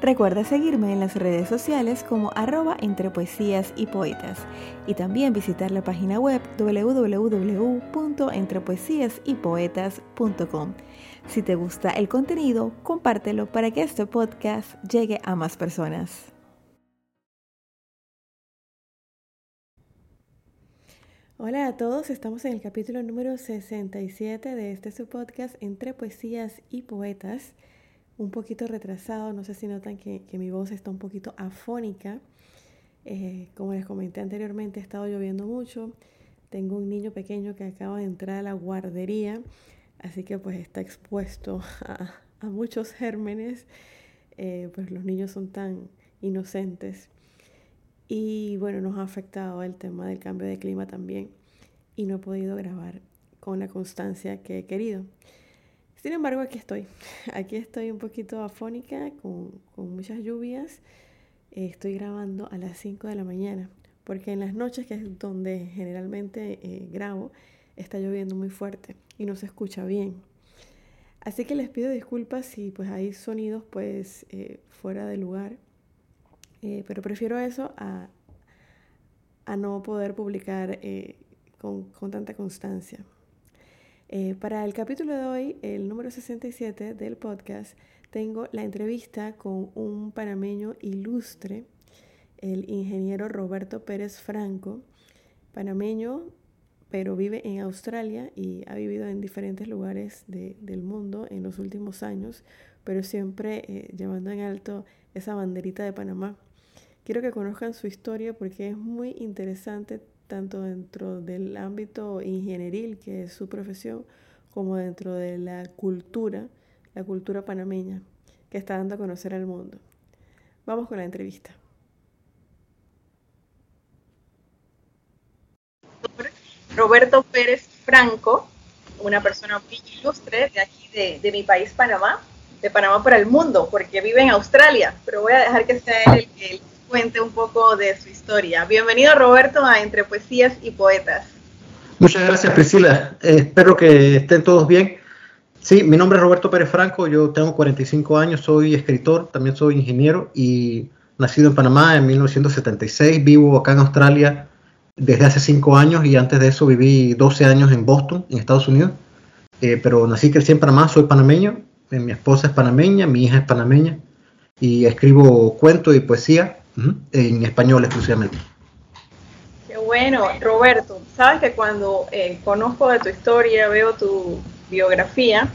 Recuerda seguirme en las redes sociales como arroba entre poesías y poetas y también visitar la página web www.entrepoesiasypoetas.com. Si te gusta el contenido, compártelo para que este podcast llegue a más personas. Hola a todos, estamos en el capítulo número 67 de este su podcast Entre Poesías y Poetas un poquito retrasado, no sé si notan que, mi voz está un poquito afónica. Eh, como les comenté anteriormente, ha estado lloviendo mucho. Tengo un niño pequeño que acaba de entrar a la guardería, así que pues está expuesto a, muchos gérmenes, eh, pues los niños son tan inocentes. Y bueno, nos ha afectado el tema del cambio de clima también y no he podido grabar con la constancia que he querido. Sin embargo, aquí estoy. Aquí estoy un poquito afónica, con, muchas lluvias. Eh, estoy grabando a las 5 de la mañana, porque en las noches, que es donde generalmente eh, grabo, está lloviendo muy fuerte y no se escucha bien. Así que les pido disculpas si pues hay sonidos pues eh, fuera de lugar, pero prefiero eso a, a no poder publicar con, con tanta constancia. Eh, para el capítulo de hoy, el número 67 del podcast, tengo la entrevista con un panameño ilustre, el ingeniero Roberto Pérez Franco, panameño, pero vive en Australia y ha vivido en diferentes lugares del mundo en los últimos años, pero siempre eh, llevando en alto esa banderita de Panamá. Quiero que conozcan su historia porque es muy interesante tanto dentro del ámbito ingenieril, que es su profesión, como dentro de la cultura, la cultura panameña, que está dando a conocer al mundo. Vamos con la entrevista. Roberto Pérez Franco, una persona muy ilustre de aquí, de, mi país, Panamá, de Panamá para el mundo, porque vive en Australia, pero voy a dejar que sea él el que cuente un poco de su historia. Bienvenido Roberto a Entre Poesías y Poetas. Muchas gracias Priscila, eh, espero que estén todos bien. Sí, mi nombre es Roberto Pérez Franco, yo tengo 45 años, soy escritor, también soy ingeniero y nacido en Panamá en 1976, vivo acá en Australia desde hace 5 años y antes de eso viví 12 años en Boston, en Estados Unidos, eh, pero nací y crecí en Panamá, soy panameño, eh, mi esposa es panameña, mi hija es panameña y escribo cuentos y poesía en español exclusivamente. Qué bueno, Roberto. Sabes que cuando eh, conozco de tu historia, veo tu biografía,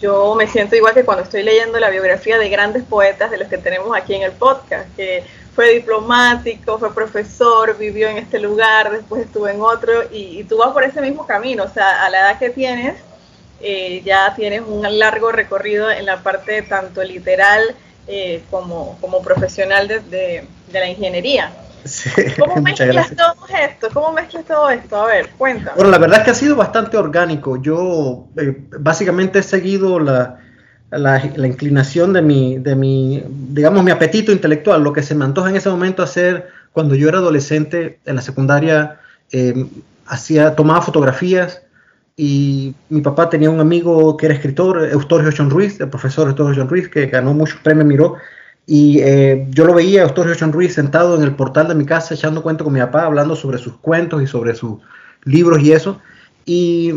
yo me siento igual que cuando estoy leyendo la biografía de grandes poetas de los que tenemos aquí en el podcast, que fue diplomático, fue profesor, vivió en este lugar, después estuvo en otro, y, tú vas por ese mismo camino, o sea, a la edad que tienes, eh, ya tienes un largo recorrido en la parte tanto literal eh, como, como profesional de, de, la ingeniería. ¿Cómo mezclas todo esto? ¿Cómo mezclas todo esto? A ver, cuéntame. Bueno, la verdad es que ha sido bastante orgánico. Yo eh, básicamente he seguido la, la, inclinación de mi, de mi, digamos, mi apetito intelectual, lo que se me antoja en ese momento hacer cuando yo era adolescente en la secundaria, eh, hacía, tomaba fotografías, y mi papá tenía un amigo que era escritor, Eustorio John Ruiz, el profesor Eustorio John Ruiz, que ganó muchos premios Miró, y eh, yo lo veía, Eustorio John Ruiz, sentado en el portal de mi casa echando cuento con mi papá, hablando sobre sus cuentos y sobre sus libros y eso, y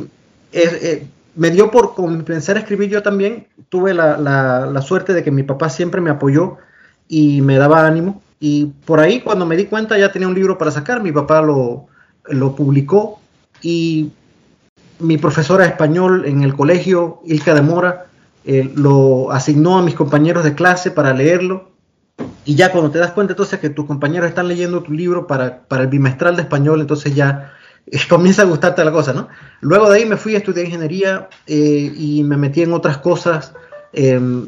eh, me dio por comenzar a escribir yo también, tuve la, la, suerte de que mi papá siempre me apoyó y me daba ánimo, y por ahí cuando me di cuenta ya tenía un libro para sacar, mi papá lo, lo publicó. Y mi profesora de español en el colegio, Ilka de Mora, eh, lo asignó a mis compañeros de clase para leerlo. Y ya cuando te das cuenta entonces que tus compañeros están leyendo tu libro para, el bimestral de español, entonces ya comienza a gustarte la cosa, ¿no? Luego de ahí me fui a estudiar ingeniería eh, y me metí en otras cosas. Em,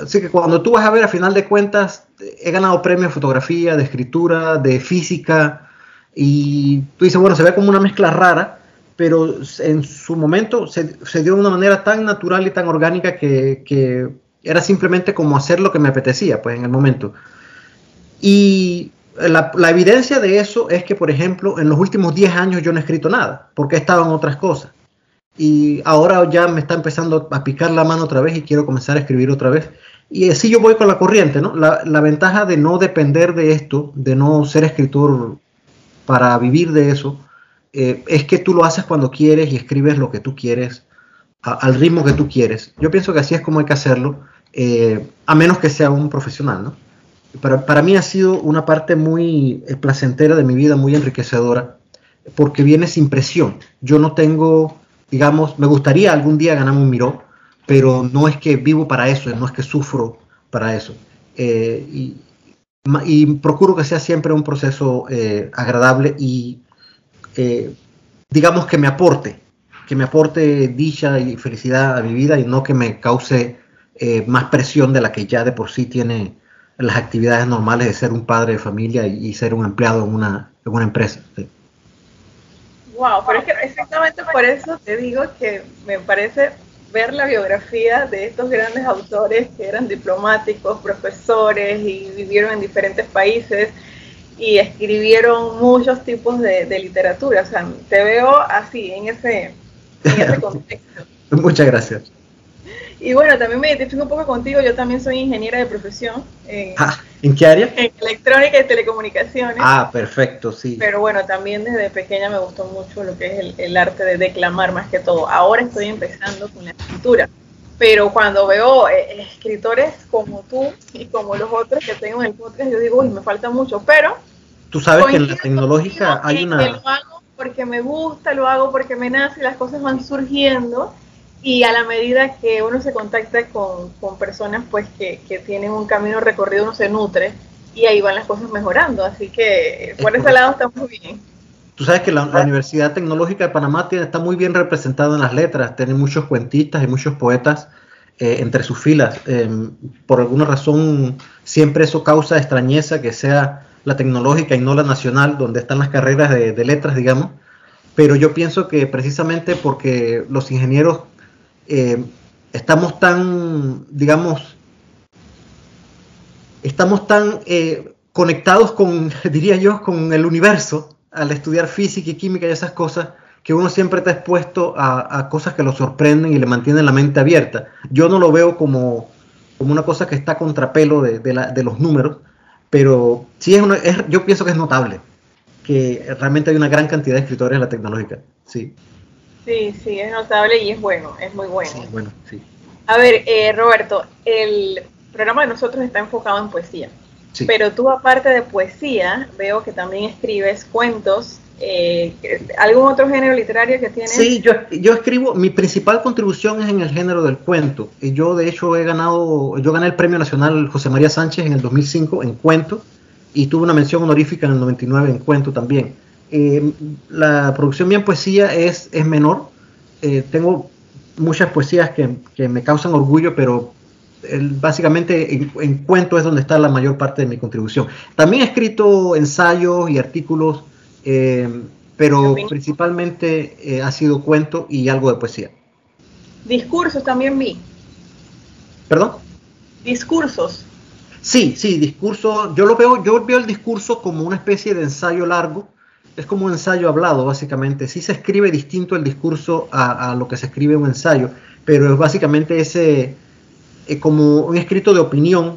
así que cuando tú vas a ver, a final de cuentas, he ganado premios de fotografía, de escritura, de física, y tú dices, bueno, se ve como una mezcla rara, pero en su momento se, dio de una manera tan natural y tan orgánica que, era simplemente como hacer lo que me apetecía, pues en el momento. Y la, evidencia de eso es que, por ejemplo, en los últimos 10 años yo no he escrito nada, porque he estado en otras cosas. Y ahora ya me está empezando a picar la mano otra vez y quiero comenzar a escribir otra vez. Y así yo voy con la corriente, ¿no? La, la ventaja de no depender de esto, de no ser escritor para vivir de eso, eh, es que tú lo haces cuando quieres y escribes lo que tú quieres, al ritmo que tú quieres. Yo pienso que así es como hay que hacerlo, eh, a menos que sea un profesional, ¿no? Para, para, mí ha sido una parte muy eh, placentera de mi vida, muy enriquecedora, porque viene sin presión. Yo no tengo, digamos, me gustaría algún día ganarme un miró, pero no es que vivo para eso, no es que sufro para eso. y, y, procuro que sea siempre un proceso agradable y digamos que me aporte, que me aporte dicha y felicidad a mi vida y no que me cause eh, más presión de la que ya de por sí tiene las actividades normales de ser un padre de familia y, ser un empleado en una, en una empresa. Wow, pero es que exactamente por eso te digo que me parece ver la biografía de estos grandes autores que eran diplomáticos, profesores y vivieron en diferentes países y escribieron muchos tipos de, literatura. O sea, te veo así, en ese, contexto. Muchas gracias. Y bueno, también me identifico un poco contigo. Yo también soy ingeniera de profesión. En, ah, ¿En qué área? En electrónica y telecomunicaciones. Ah, perfecto, sí. Pero bueno, también desde pequeña me gustó mucho lo que es el, el arte de declamar más que todo. Ahora estoy empezando con la escritura pero cuando veo eh, escritores como tú y como los otros que tengo en el podcast, yo digo, uy, me falta mucho, pero... Tú sabes que en la tecnológica hay una... Que lo hago porque me gusta, lo hago porque me nace, las cosas van surgiendo y a la medida que uno se contacta con, con personas pues que, que, tienen un camino recorrido, uno se nutre y ahí van las cosas mejorando, así que por ese lado está muy bien. Tú sabes que la, Universidad Tecnológica de Panamá tiene, está muy bien representada en las letras, tiene muchos cuentistas y muchos poetas eh, entre sus filas. Em, por alguna razón, siempre eso causa extrañeza que sea la tecnológica y no la nacional, donde están las carreras de, letras, digamos. Pero yo pienso que precisamente porque los ingenieros em, estamos tan, digamos, estamos tan eh, conectados con, diría yo, con el universo, al estudiar física y química y esas cosas, que uno siempre está expuesto a, cosas que lo sorprenden y le mantienen la mente abierta. Yo no lo veo como, como una cosa que está contrapelo de, de, los números, pero sí es, una, yo pienso que es notable que realmente hay una gran cantidad de escritores en la tecnológica. Sí. Sí, sí, es notable y es bueno, es muy bueno. Sí, bueno, sí. A ver, eh, Roberto, el programa de nosotros está enfocado en poesía. Pero tú aparte de poesía, veo que también escribes cuentos. Eh, ¿Algún otro género literario que tienes? Sí, yo, yo escribo, mi principal contribución es en el género del cuento. Yo de hecho he ganado, yo gané el Premio Nacional José María Sánchez en el 2005 en cuento y tuve una mención honorífica en el 99 en cuento también. Eh, la producción mía en poesía es, es menor. Eh, tengo muchas poesías que, que, me causan orgullo, pero básicamente en, cuento es donde está la mayor parte de mi contribución. También he escrito ensayos y artículos, eh, pero principalmente eh, ha sido cuento y algo de poesía. Discursos también vi. ¿Perdón? Discursos. Sí, sí, discurso. Yo lo veo, yo veo el discurso como una especie de ensayo largo. Es como un ensayo hablado, básicamente. Sí se escribe distinto el discurso a, a lo que se escribe un ensayo, pero es básicamente ese, eh, como un escrito de opinión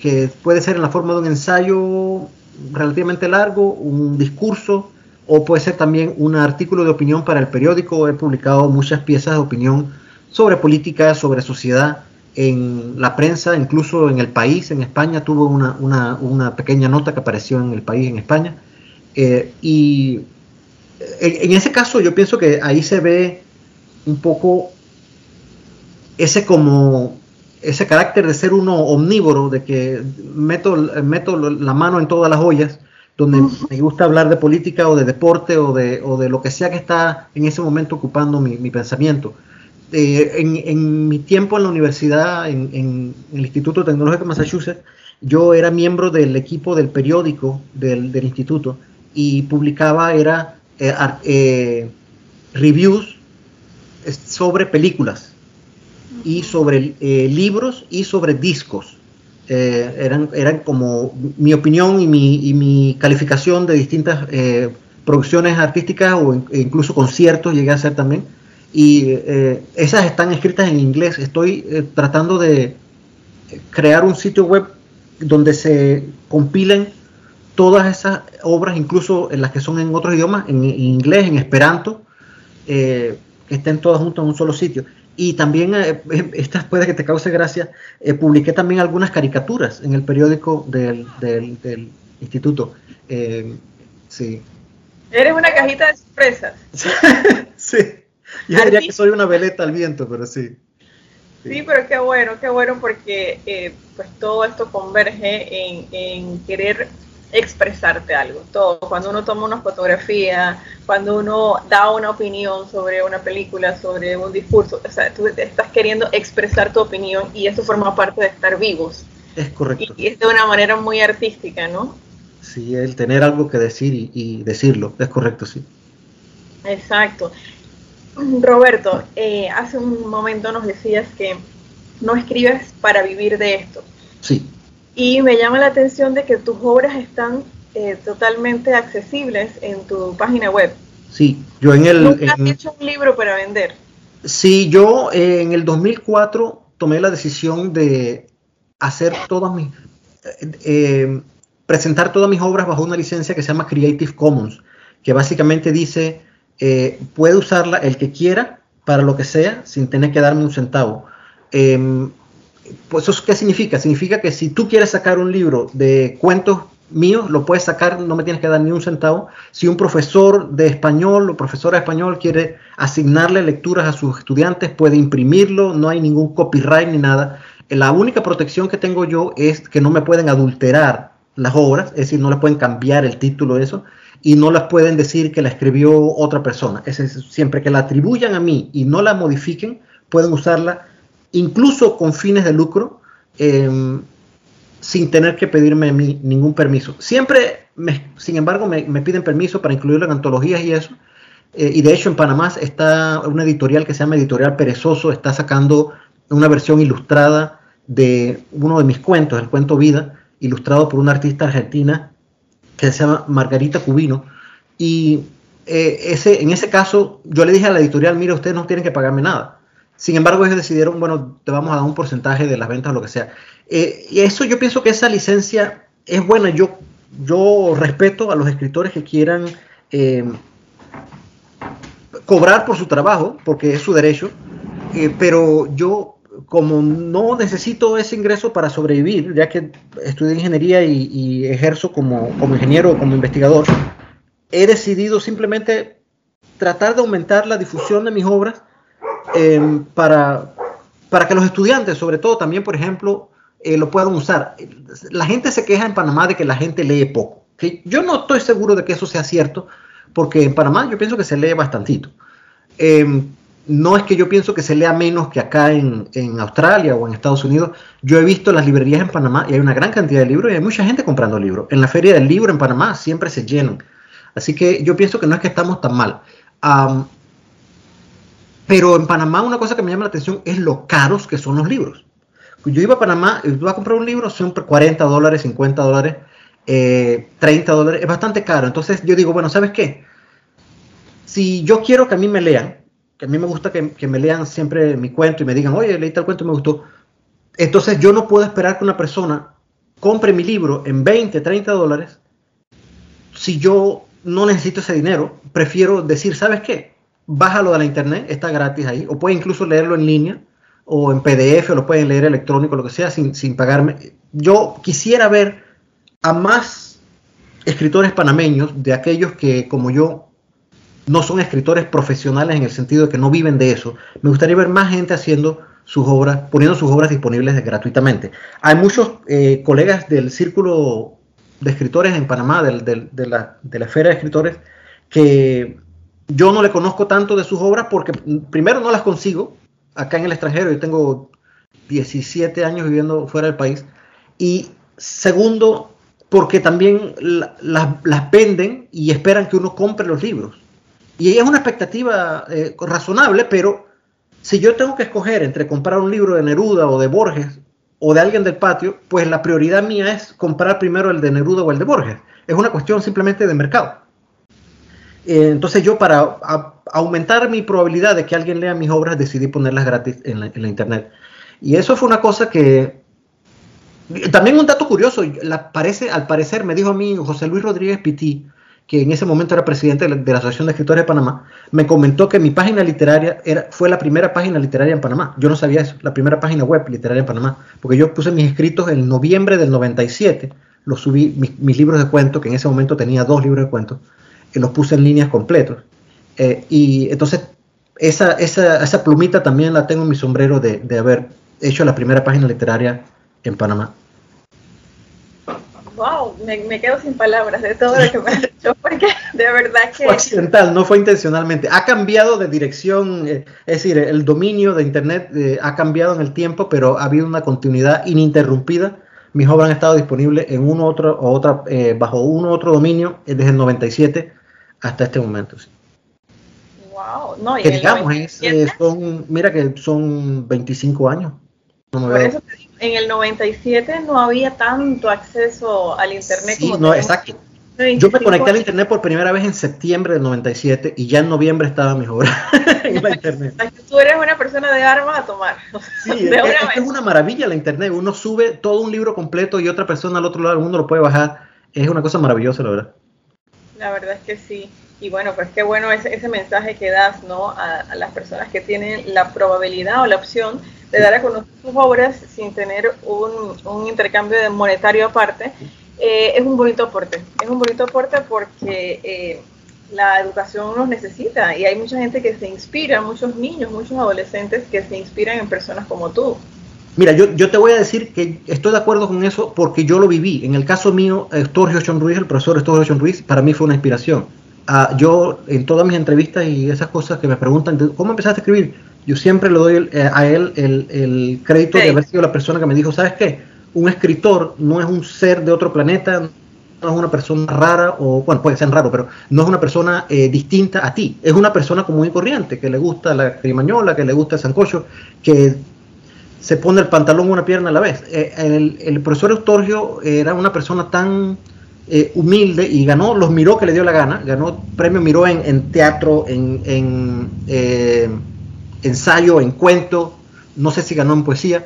que puede ser en la forma de un ensayo relativamente largo, un discurso o puede ser también un artículo de opinión para el periódico. He publicado muchas piezas de opinión sobre política, sobre sociedad en la prensa, incluso en el país, en España, tuvo una, una, una pequeña nota que apareció en el país, en España. Eh, y en, en, ese caso yo pienso que ahí se ve un poco ese como ese carácter de ser uno omnívoro, de que meto, meto la mano en todas las ollas, donde me gusta hablar de política o de deporte o de, o de lo que sea que está en ese momento ocupando mi, pensamiento. Eh, en, mi tiempo en la universidad, en, el Instituto Tecnológico de Massachusetts, yo era miembro del equipo del periódico del, instituto y publicaba era eh, eh, reviews sobre películas y sobre eh, libros y sobre discos. Eh, eran, eran como mi opinión y mi, y mi calificación de distintas eh, producciones artísticas o incluso conciertos llegué a hacer también. Y esas están escritas en inglés. Estoy tratando de crear un sitio web donde se compilen todas esas obras, incluso en las que son en otros idiomas, en, inglés, en esperanto, que estén todas juntas en un solo sitio. Y también, eh, eh, esta puede que te cause gracia, eh, publiqué también algunas caricaturas en el periódico del, del, instituto. sí. Eres una cajita de sorpresas. sí. Yo diría que soy una veleta al viento, pero sí. Sí, pero qué bueno, qué bueno porque pues todo esto converge en, en querer expresarte algo. Todo, cuando uno toma una fotografía, cuando uno da una opinión sobre una película, sobre un discurso, o sea, tú estás queriendo expresar tu opinión y eso forma parte de estar vivos. Es correcto. Y, es de una manera muy artística, ¿no? Sí, el tener algo que decir y, decirlo, es correcto, sí. Exacto. Roberto, eh, hace un momento nos decías que no escribes para vivir de esto. Y me llama la atención de que tus obras están eh, totalmente accesibles en tu página web. Sí, yo en el... ¿Nunca has hecho un libro para vender? Sí, yo eh, en el 2004 tomé la decisión de hacer todas mis... Eh, presentar todas mis obras bajo una licencia que se llama Creative Commons, que básicamente dice, puede usarla el que quiera para lo que sea sin tener que darme un centavo. Pues eso qué significa? Significa que si tú quieres sacar un libro de cuentos míos, lo puedes sacar, no me tienes que dar ni un centavo. Si un profesor de español o profesora de español quiere asignarle lecturas a sus estudiantes, puede imprimirlo, no hay ningún copyright ni nada. La única protección que tengo yo es que no me pueden adulterar las obras, es decir, no le pueden cambiar el título de eso y no las pueden decir que la escribió otra persona. Siempre que la atribuyan a mí y no la modifiquen, pueden usarla incluso con fines de lucro, em, sin tener que pedirme ningún permiso. Siempre, sin embargo, me, piden permiso para incluirlo en antologías y eso. Eh, y de hecho en Panamá está una editorial que se llama Editorial Perezoso, está sacando una versión ilustrada de uno de mis cuentos, el cuento Vida, ilustrado por una artista argentina que se llama Margarita Cubino. Y eh, ese, en ese caso yo le dije a la editorial, mira, ustedes no tienen que pagarme nada. Sin embargo, ellos decidieron, bueno, te vamos a dar un porcentaje de las ventas o lo que sea. Eh, y eso yo pienso que esa licencia es buena. Yo, yo respeto a los escritores que quieran eh, cobrar por su trabajo, porque es su derecho, eh, pero yo como no necesito ese ingreso para sobrevivir, ya que estudié ingeniería y, y ejerzo como, como ingeniero o como investigador, he decidido simplemente tratar de aumentar la difusión de mis obras Em, para, para que los estudiantes, sobre todo también, por ejemplo, eh, lo puedan usar. La gente se queja en Panamá de que la gente lee poco. Yo no estoy seguro de que eso sea cierto, porque en Panamá yo pienso que se lee bastantito. Em, no es que yo pienso que se lea menos que acá en, en, Australia o en Estados Unidos. Yo he visto las librerías en Panamá y hay una gran cantidad de libros y hay mucha gente comprando libros. En la feria del libro en Panamá siempre se llenan. Así que yo pienso que no es que estamos tan mal. Pero en Panamá una cosa que me llama la atención es lo caros que son los libros. Yo iba a Panamá, y voy a comprar un libro, son 40 dólares, 50 dólares, 30 eh, dólares, es bastante caro. Entonces yo digo, bueno, ¿sabes qué? Si yo quiero que a mí me lean, que a mí me gusta que, que me lean siempre mi cuento y me digan, oye, leí tal cuento me gustó, entonces yo no puedo esperar que una persona compre mi libro en 20, 30 dólares si yo no necesito ese dinero. Prefiero decir, ¿sabes qué? Bájalo de la internet, está gratis ahí, o puede incluso leerlo en línea, o en PDF, o lo pueden leer electrónico, lo que sea, sin, sin pagarme. Yo quisiera ver a más escritores panameños, de aquellos que, como yo, no son escritores profesionales en el sentido de que no viven de eso. Me gustaría ver más gente haciendo sus obras, poniendo sus obras disponibles gratuitamente. Hay muchos eh, colegas del círculo de escritores en Panamá, de, la, de la esfera de escritores, que yo no le conozco tanto de sus obras porque primero no las consigo acá en el extranjero, yo tengo 17 años viviendo fuera del país, y segundo, porque también las venden y esperan que uno compre los libros. Y es una expectativa eh, razonable, pero si yo tengo que escoger entre comprar un libro de Neruda o de Borges o de alguien del patio, pues la prioridad mía es comprar primero el de Neruda o el de Borges. Es una cuestión simplemente de mercado. Eh, entonces yo para aumentar mi probabilidad de que alguien lea mis obras decidí ponerlas gratis en la, internet. Y eso fue una cosa que... También un dato curioso, al parecer me dijo a mí José Luis Rodríguez Pití, que en ese momento era presidente de la, Asociación de Escritores de Panamá, me comentó que mi página literaria era, fue la primera página literaria en Panamá. Yo no sabía eso, la primera página web literaria en Panamá, porque yo puse mis escritos en noviembre del 97, los subí, mis, libros de cuentos, que en ese momento tenía dos libros de cuentos, y los puse en líneas completos. Eh, y entonces esa, esa, esa, plumita también la tengo en mi sombrero de, de haber hecho la primera página literaria en Panamá wow, me, quedo sin palabras de todo lo que me has dicho, porque de verdad que... Fue accidental, no fue intencionalmente. Ha cambiado de dirección, eh, es decir, el dominio de Internet eh, ha cambiado en el tiempo, pero ha habido una continuidad ininterrumpida. Mis obras han estado disponibles en uno otro o otra, eh, bajo uno otro dominio desde el 97 hasta este momento. Wow, no, y que digamos, son, mira que son 25 años. Por eso te digo, en el 97 no había tanto acceso al Internet sí, no, exacto. Yo me conecté al Internet por primera vez en septiembre del 97 y ya en noviembre estaba mi obra en la Internet. Tú eres una persona de armas a tomar. Sí, es, una maravilla la Internet. Uno sube todo un libro completo y otra persona al otro lado del mundo lo puede bajar. Es una cosa maravillosa, la verdad. La verdad es que sí. Y bueno, pues qué bueno ese, ese mensaje que das ¿no? a, las personas que tienen la probabilidad o la opción de dar a conocer sus obras sin tener un, un intercambio de monetario aparte, eh, es un bonito aporte. Es un bonito aporte porque eh, la educación nos necesita y hay mucha gente que se inspira, muchos niños, muchos adolescentes que se inspiran en personas como tú. Mira, yo, yo te voy a decir que estoy de acuerdo con eso porque yo lo viví. En el caso mío, Estorgio John Ruiz, el profesor Estorgio John Ruiz, para mí fue una inspiración. Uh, yo, en todas mis entrevistas y esas cosas que me preguntan, ¿cómo empezaste a escribir? yo siempre le doy eh, a él el, crédito de haber sido la persona que me dijo, ¿sabes qué? Un escritor no es un ser de otro planeta, no es una persona rara, o bueno, puede ser raro, pero no es una persona eh, distinta a ti, es una persona común y corriente, que le gusta la crimañola, que le gusta el sancocho, que se pone el pantalón una pierna a la vez. Eh, el, profesor Eustorgio era una persona tan humilde y ganó los Miró que le dio la gana, ganó premio Miró en, teatro, en, en ensayo, en cuento, no sé si ganó en poesía,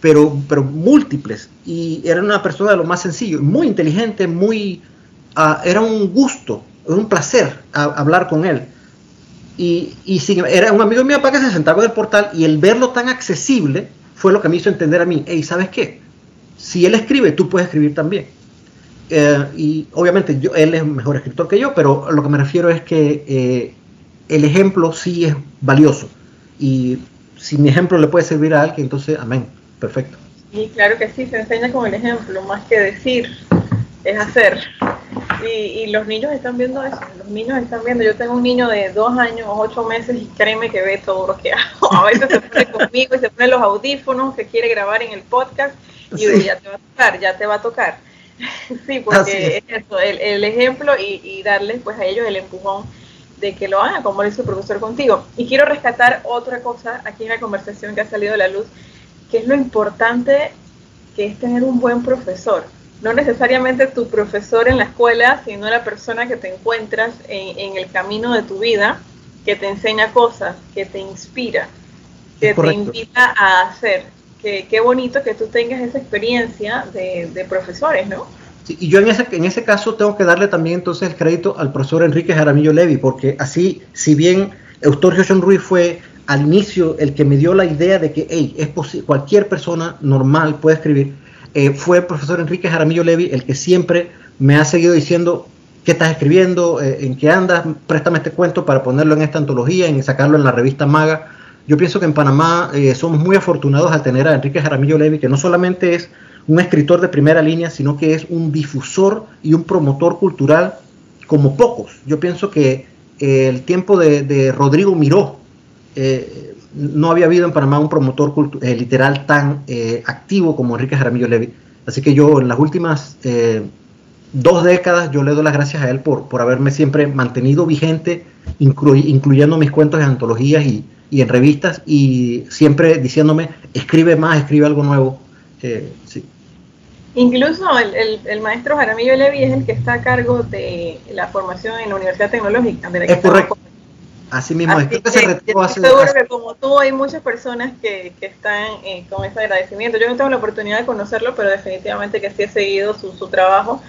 pero, pero múltiples. Y era una persona de lo más sencillo, muy inteligente, muy... Ah, era un gusto, un placer hablar con él. Y, y era un amigo mi papá que se sentaba en el portal y el verlo tan accesible fue lo que me hizo entender a mí, hey, ¿sabes qué? Si él escribe, tú puedes escribir también. Eh, y obviamente yo, él es mejor escritor que yo, pero lo que me refiero es que eh, el ejemplo sí es valioso. Y si mi ejemplo le puede servir a alguien, entonces, amén, perfecto. Y claro que sí, se enseña con el ejemplo, más que decir, es hacer. Y, los niños están viendo eso, los niños están viendo, yo tengo un niño de dos años, ocho meses y créeme que ve todo lo que hago. A veces se pone conmigo y se pone los audífonos, que quiere grabar en el podcast y yo ya te va a tocar, ya te va a tocar. sí, porque es. eso, el, ejemplo y, y darles pues a ellos el empujón de que lo haga, como lo hizo el profesor contigo. Y quiero rescatar otra cosa aquí en la conversación que ha salido a la luz, que es lo importante que es tener un buen profesor. No necesariamente tu profesor en la escuela, sino la persona que te encuentras en, el camino de tu vida, que te enseña cosas, que te inspira, que te invita a hacer. Que, qué bonito que tú tengas esa experiencia de, de profesores, ¿no? y yo en ese, en ese caso tengo que darle también entonces el crédito al profesor Enrique Jaramillo Levi, porque así, si bien Eustorgio John Ruiz fue al inicio el que me dio la idea de que hey, es cualquier persona normal puede escribir, eh, fue el profesor Enrique Jaramillo Levi el que siempre me ha seguido diciendo qué estás escribiendo, eh, en qué andas, préstame este cuento para ponerlo en esta antología, en sacarlo en la revista Maga. Yo pienso que en Panamá eh, somos muy afortunados al tener a Enrique Jaramillo Levi, que no solamente es un escritor de primera línea, sino que es un difusor y un promotor cultural como pocos. Yo pienso que el tiempo de, Rodrigo Miró, eh, no había habido en Panamá un promotor eh, literal tan activo como Enrique Jaramillo Levy. Así que yo en las últimas dos décadas yo le doy las gracias a él por, por haberme siempre mantenido vigente, incluyendo mis cuentos de antologías y, y en revistas y siempre diciéndome, escribe más, escribe algo nuevo. Eh, sí. Incluso el, el, maestro Jaramillo Levi es el que está a cargo de la formación en la Universidad Tecnológica. De la es correcto. Así mismo, es. que, se seguro que como tú hay muchas personas que, que están eh, con ese agradecimiento. Yo no tengo la oportunidad de conocerlo, pero definitivamente que sí he seguido su, su trabajo.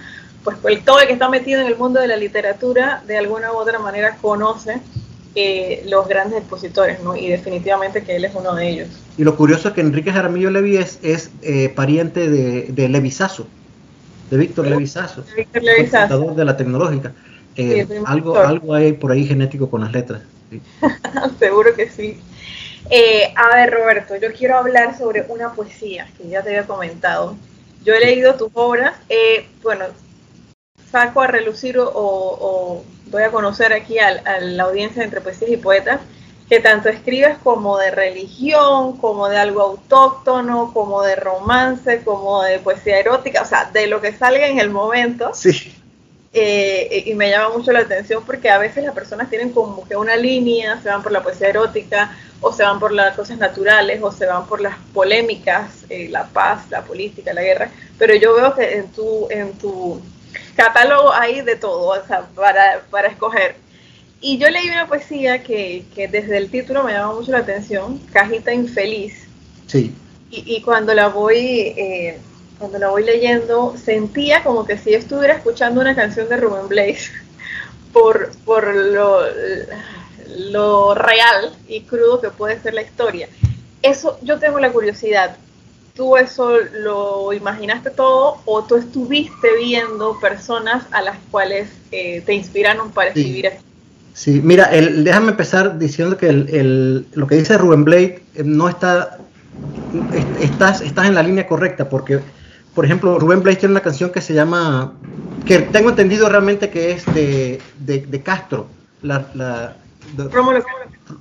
Pues, pues todo el que está metido en el mundo de la literatura, de alguna u otra manera conoce eh, los grandes expositores, ¿no? Y definitivamente que él es uno de ellos. Y lo curioso es que Enrique Jaramillo Levi es, eh, pariente de, de Levisazo, de Víctor Levisazo, Víctor Levisazo. de la tecnológica. Eh, algo, algo hay por ahí genético con las letras. Seguro que sí. a ver, Roberto, yo quiero hablar sobre una poesía que ya te había comentado. Yo he leído tus obras. bueno, saco a relucir o, doy a conocer aquí a, la audiencia entre poesías y poetas que tanto escribes como de religión, como de algo autóctono, como de romance, como de poesía erótica, o sea, de lo que salga en el momento. Sí. Eh, y me llama mucho la atención porque a veces las personas tienen como que una línea, se van por la poesía erótica, o se van por las cosas naturales, o se van por las polémicas, eh, la paz, la política, la guerra, pero yo veo que en tu, en tu catálogo ahí de todo, o sea, para, para escoger. Y yo leí una poesía que, que, desde el título me llama mucho la atención, Cajita Infeliz. Sí. Y, y cuando la voy eh, cuando la voy leyendo, sentía como que si estuviera escuchando una canción de Rubén Blaze por, por lo, lo real y crudo que puede ser la historia. Eso yo tengo la curiosidad. ¿tú eso lo imaginaste todo o tú estuviste viendo personas a las cuales eh, te inspiraron para escribir esto? Sí, mira, el, déjame empezar diciendo que el, lo que dice Rubén Blade eh, no está, estás, estás en la línea correcta porque, por ejemplo, Rubén Blade tiene una canción que se llama, que tengo entendido realmente que es de, de, Castro, la, de, Rómulo,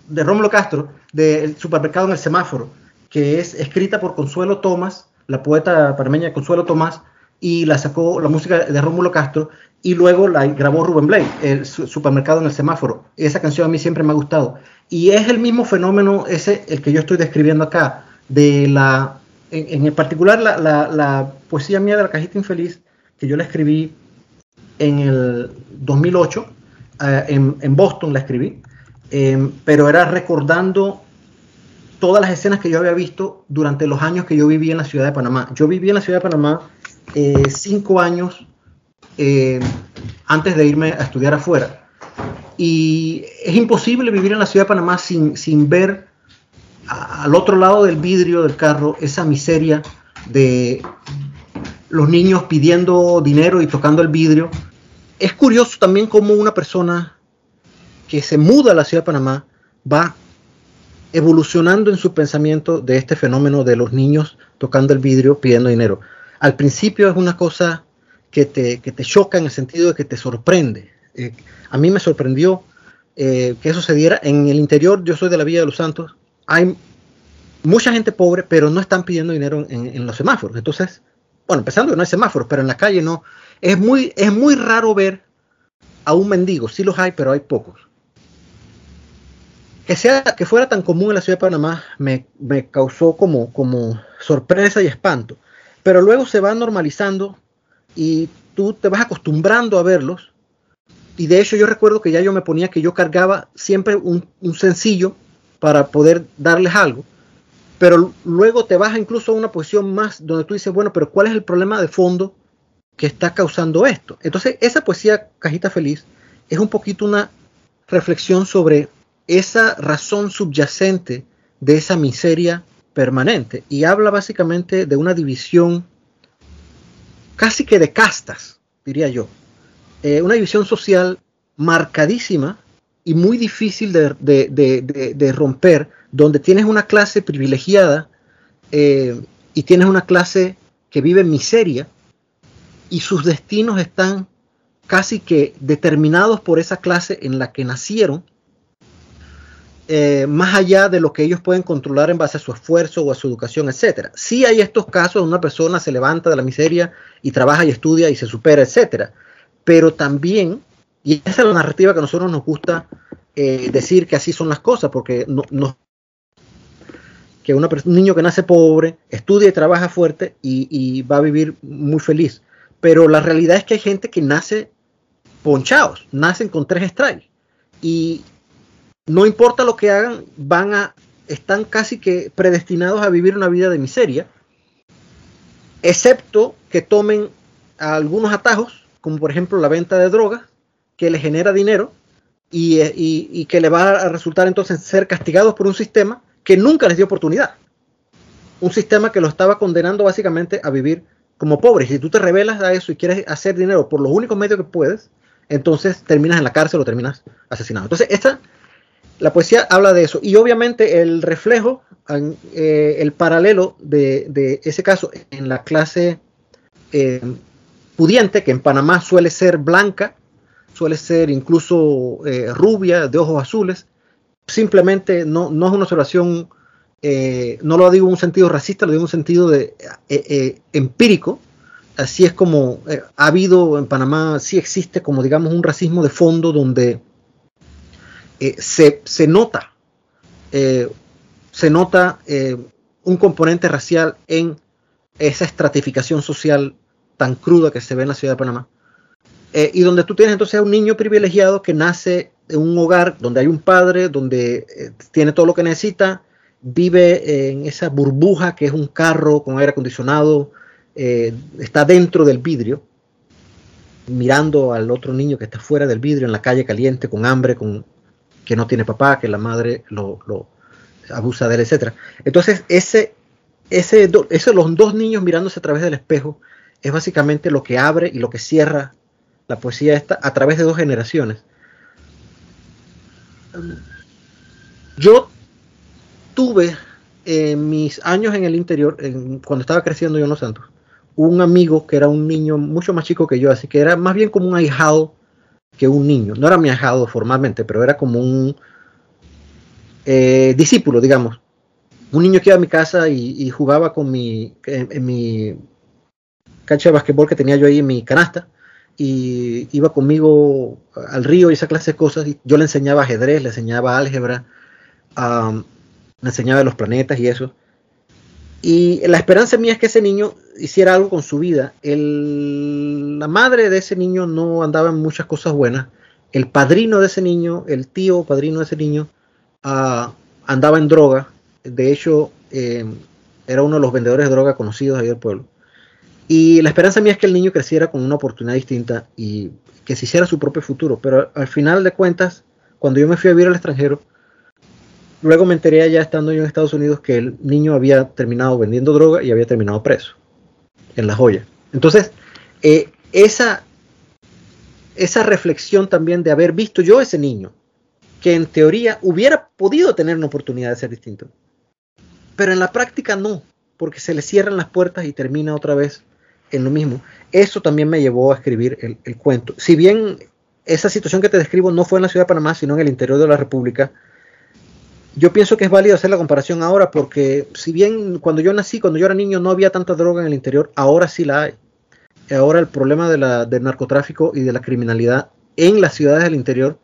de Rómulo Castro, del supermercado en el semáforo que es escrita por Consuelo Tomás, la poeta parmeña Consuelo Tomás, y la sacó la música de Rómulo Castro, y luego la grabó Rubén Blake, el supermercado en el semáforo. Esa canción a mí siempre me ha gustado. Y es el mismo fenómeno ese, el que yo estoy describiendo acá, de la, en, en particular la, la, poesía mía de la cajita infeliz, que yo la escribí en el 2008, eh, en, en, Boston la escribí, eh, pero era recordando todas las escenas que yo había visto durante los años que yo viví en la ciudad de Panamá. Yo viví en la ciudad de Panamá eh, cinco años eh, antes de irme a estudiar afuera. Y es imposible vivir en la ciudad de Panamá sin, sin ver al otro lado del vidrio del carro esa miseria de los niños pidiendo dinero y tocando el vidrio. Es curioso también cómo una persona que se muda a la ciudad de Panamá va evolucionando en su pensamiento de este fenómeno de los niños tocando el vidrio pidiendo dinero. Al principio es una cosa que te, que te choca en el sentido de que te sorprende. Eh, a mí me sorprendió eh, que eso se diera en el interior. Yo soy de la Villa de los Santos. Hay mucha gente pobre, pero no están pidiendo dinero en, los semáforos. Entonces, bueno, empezando que no hay semáforos, pero en la calle no. Es muy, es muy raro ver a un mendigo. Sí los hay, pero hay pocos que, sea, que fuera tan común en la ciudad de Panamá me, causó como, como sorpresa y espanto. Pero luego se va normalizando y tú te vas acostumbrando a verlos. Y de hecho yo recuerdo que ya yo me ponía que yo cargaba siempre un, sencillo para poder darles algo. Pero luego te vas incluso a una posición más donde tú dices, bueno, pero ¿cuál es el problema de fondo que está causando esto? Entonces esa poesía Cajita Feliz es un poquito una reflexión sobre esa razón subyacente de esa miseria permanente. Y habla básicamente de una división casi que de castas, diría yo. Eh, una división social marcadísima y muy difícil de, romper, donde tienes una clase privilegiada eh, y tienes una clase que vive en miseria y sus destinos están casi que determinados por esa clase en la que nacieron eh, más allá de lo que ellos pueden controlar en base a su esfuerzo o a su educación, etcétera. Sí hay estos casos una persona se levanta de la miseria y trabaja y estudia y se supera, etcétera. Pero también, y esa es la narrativa que a nosotros nos gusta eh, decir que así son las cosas, porque nos que un niño que nace pobre, estudia y trabaja fuerte y, va a vivir muy feliz. Pero la realidad es que hay gente que nace ponchados, nacen con tres strikes. Y no importa lo que hagan, van a, están casi que predestinados a vivir una vida de miseria, excepto que tomen algunos atajos, como por ejemplo la venta de drogas, que les genera dinero y, y que le va a resultar entonces ser castigados por un sistema que nunca les dio oportunidad. Un sistema que lo estaba condenando básicamente a vivir como pobres. Si tú te revelas a eso y quieres hacer dinero por los únicos medios que puedes, entonces terminas en la cárcel o terminas asesinado. Entonces, esta, la poesía habla de eso. Y obviamente el reflejo, eh, el paralelo de, ese caso en la clase eh, pudiente, que en Panamá suele ser blanca, suele ser incluso eh, rubia, de ojos azules, simplemente no, no es una observación, eh, no lo digo en un sentido racista, lo digo en un sentido de, eh, empírico. Así es como ha habido en Panamá, sí existe como digamos un racismo de fondo donde se, se, nota, se nota un componente racial en esa estratificación social tan cruda que se ve en la ciudad de Panamá. Y donde tú tienes entonces a un niño privilegiado que nace un hogar donde hay un padre, donde eh, tiene todo lo que necesita, vive en esa burbuja que es un carro con aire acondicionado, eh, está dentro del vidrio, mirando al otro niño que está fuera del vidrio en la calle caliente, con hambre, con que no tiene papá, que la madre lo, abusa de él, etc. Entonces, ese, ese, ese, los dos niños mirándose a través del espejo es básicamente lo que abre y lo que cierra la poesía esta a través de dos generaciones yo tuve en mis años en el interior, cuando estaba creciendo yo en Los Santos, un amigo que era un niño mucho más chico que yo, así que era más bien como un ahijado que un niño. No era mi ahijado formalmente, pero era como un eh, discípulo, digamos. Un niño que iba a mi casa y, jugaba con mi, en, mi cancha de basquetbol que tenía yo ahí en mi canasta y iba conmigo al río y esa clase de cosas. Y yo le enseñaba ajedrez, le enseñaba álgebra, le enseñaba los planetas y eso. Y la esperanza mía es que ese niño hiciera algo con su vida. la madre de ese niño no andaba en muchas cosas buenas. El padrino de ese niño, el tío padrino de ese niño, ah, andaba en droga. De hecho, eh, era uno de los vendedores de droga conocidos ahí del pueblo. Y la esperanza mía es que el niño creciera con una oportunidad distinta y que se hiciera su propio futuro. Pero al final de cuentas, cuando yo me fui a vivir al extranjero, luego me enteré ya estando yo en Estados Unidos que el niño había terminado vendiendo droga y había terminado preso en la joya. Entonces, eh, esa, esa reflexión también de haber visto yo ese niño, que en teoría hubiera podido tener una oportunidad de ser distinto, pero en la práctica no, porque se le cierran las puertas y termina otra vez en lo mismo. Eso también me llevó a escribir el, cuento. Si bien esa situación que te describo no fue en la ciudad de Panamá, sino en el interior de la República, yo pienso que es válido hacer la comparación ahora porque si bien cuando yo nací, cuando yo era niño, no había tanta droga en el interior, ahora sí la hay. Ahora el problema del narcotráfico y de la criminalidad en las ciudades del interior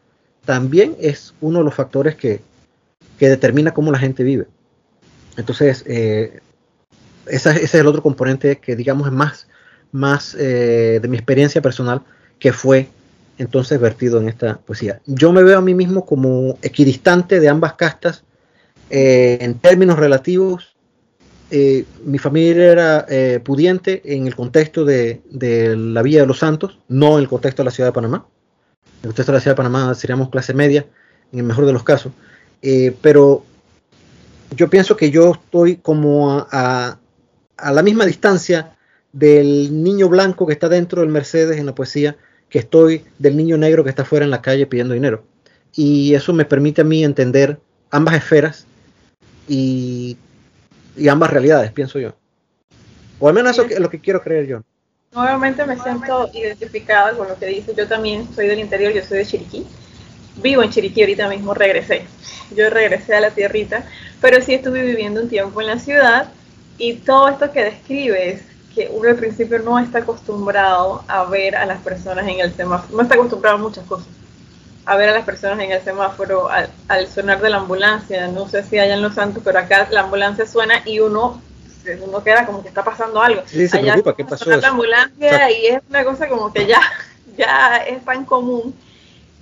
también es uno de los factores que, determina cómo la gente vive. Entonces, eh, ese es el otro componente que digamos es más más eh, de mi experiencia personal que fue entonces vertido en esta poesía. Yo me veo a mí mismo como equidistante de ambas castas eh, en términos relativos. Eh, mi familia era pudiente en el contexto de, la Villa de los Santos, no en el contexto de la ciudad de Panamá. En el contexto de la ciudad de Panamá seríamos clase media, en el mejor de los casos. pero yo pienso que yo estoy como a la misma distancia del niño blanco que está dentro del Mercedes en la poesía que estoy del niño negro que está fuera en la calle pidiendo dinero. Y eso me permite a mí entender ambas esferas y, ambas realidades, pienso yo. O al menos eso es lo que quiero creer yo. Nuevamente me siento identificada con lo que dice. Yo también soy del interior, yo soy de Chiriquí. Vivo en Chiriquí ahorita mismo, regresé. Yo regresé a la tierrita, pero sí estuve viviendo un tiempo en la ciudad y todo esto que describes que uno al principio no está acostumbrado a ver a las personas en el semáforo, no está acostumbrado a muchas cosas. a ver a las personas en el semáforo al, sonar de la ambulancia. No sé si allá en Los Santos, pero acá la ambulancia suena y uno uno queda como que está pasando algo. Sí, se preocupa, ¿qué pasó? La ambulancia y es una cosa como que ya, ya es tan común.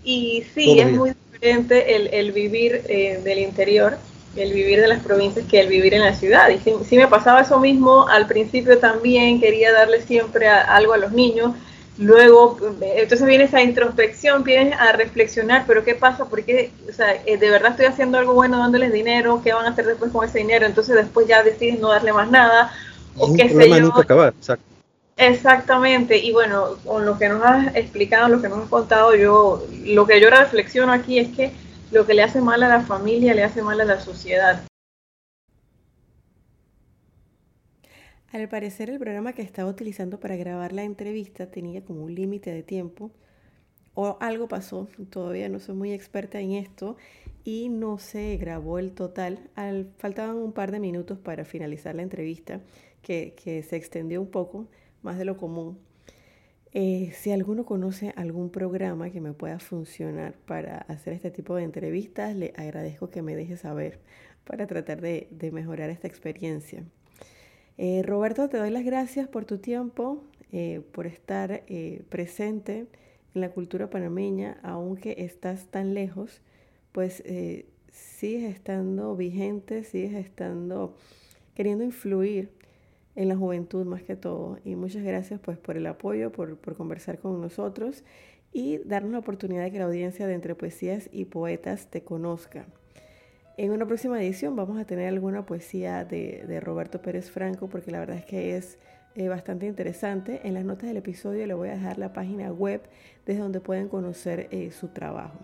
Y sí, es muy diferente el, el vivir eh, del interior, el vivir de las provincias que el vivir en la ciudad. Y sí, sí me pasaba eso mismo al principio también, quería darle siempre algo a los niños Luego, entonces viene esa introspección, vienes a reflexionar, pero ¿qué pasa? Porque, o sea, eh, de verdad estoy haciendo algo bueno dándoles dinero, ¿qué van a hacer después con ese dinero? Entonces después ya decides no darle más nada. O qué sé yo. Acabar, exacto. Exactamente, y bueno, con lo que nos has explicado, lo que nos has contado, yo, lo que yo reflexiono aquí es que lo que le hace mal a la familia le hace mal a la sociedad. Al parecer el programa que estaba utilizando para grabar la entrevista tenía como un límite de tiempo o algo pasó, todavía no soy muy experta en esto y no se grabó el total. Al, faltaban un par de minutos para finalizar la entrevista que, se extendió un poco más de lo común. Eh, si alguno conoce algún programa que me pueda funcionar para hacer este tipo de entrevistas, le agradezco que me deje saber para tratar de mejorar esta experiencia. Eh, Roberto, te doy las gracias por tu tiempo, eh, por estar presente en la cultura panameña, aunque estás tan lejos, pues sigues estando vigente, sigues estando queriendo influir en la juventud más que todo. Y muchas gracias pues por el apoyo, por, por conversar con nosotros y darnos la oportunidad de que la audiencia de Entre Poesías y Poetas te conozca. En una próxima edición vamos a tener alguna poesía de, Roberto Pérez Franco porque la verdad es que es eh, bastante interesante. En las notas del episodio le voy a dejar la página web desde donde pueden conocer eh, su trabajo.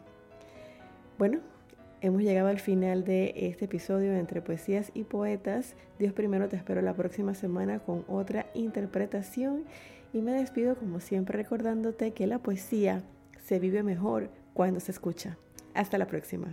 Bueno, hemos llegado al final de este episodio Entre Poesías y Poetas. Dios primero te espero la próxima semana con otra interpretación y me despido como siempre recordándote que la poesía se vive mejor cuando se escucha. Hasta la próxima.